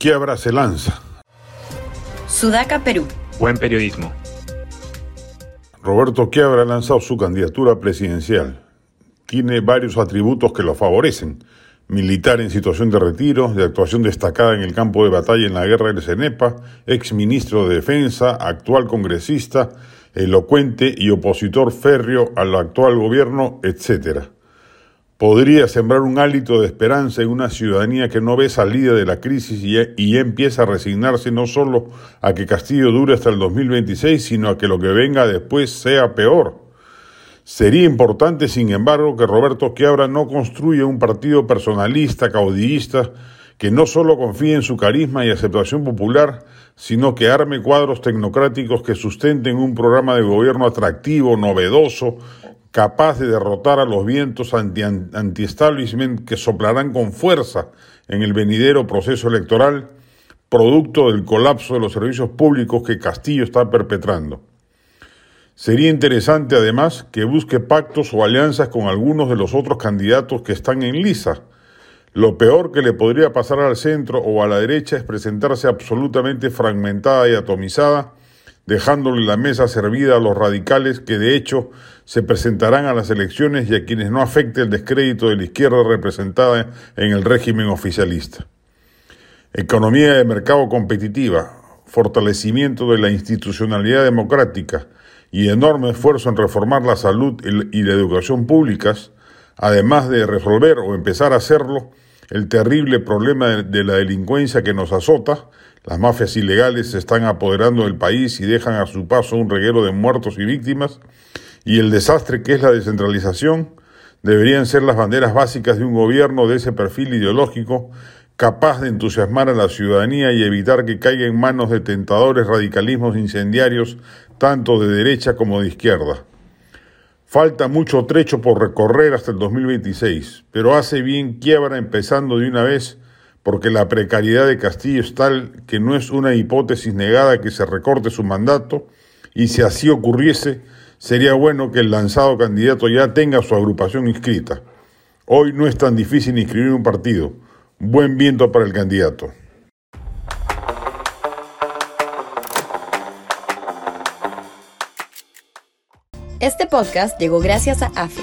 Quiebra se lanza. Sudaca, Perú. Buen periodismo. Roberto Quiebra ha lanzado su candidatura presidencial. Tiene varios atributos que lo favorecen. Militar en situación de retiro, de actuación destacada en el campo de batalla en la guerra del Cenepa, ex ministro de Defensa, actual congresista, elocuente y opositor férreo al actual gobierno, etc. Podría sembrar un hálito de esperanza en una ciudadanía que no ve salida de la crisis y, y empieza a resignarse no solo a que Castillo dure hasta el 2026, sino a que lo que venga después sea peor. Sería importante, sin embargo, que Roberto Quiabra no construya un partido personalista, caudillista, que no solo confíe en su carisma y aceptación popular, sino que arme cuadros tecnocráticos que sustenten un programa de gobierno atractivo, novedoso, capaz de derrotar a los vientos anti-establishment que soplarán con fuerza en el venidero proceso electoral, producto del colapso de los servicios públicos que Castillo está perpetrando. Sería interesante además que busque pactos o alianzas con algunos de los otros candidatos que están en lisa. Lo peor que le podría pasar al centro o a la derecha es presentarse absolutamente fragmentada y atomizada, dejándole la mesa servida a los radicales que de hecho se presentarán a las elecciones y a quienes no afecte el descrédito de la izquierda representada en el régimen oficialista. Economía de mercado competitiva, fortalecimiento de la institucionalidad democrática, y enorme esfuerzo en reformar la salud y la educación públicas, además de resolver o empezar a hacerlo el terrible problema de la delincuencia que nos azota, las mafias ilegales se están apoderando del país y dejan a su paso un reguero de muertos y víctimas, y el desastre que es la descentralización, deberían ser las banderas básicas de un gobierno de ese perfil ideológico capaz de entusiasmar a la ciudadanía y evitar que caiga en manos de tentadores radicalismos incendiarios tanto de derecha como de izquierda. Falta mucho trecho por recorrer hasta el 2026, pero hace bien quiebra empezando de una vez porque la precariedad de Castillo es tal que no es una hipótesis negada que se recorte su mandato y si así ocurriese, sería bueno que el lanzado candidato ya tenga su agrupación inscrita. Hoy no es tan difícil inscribir un partido Buen viento para el candidato. Este podcast llegó gracias a AFE,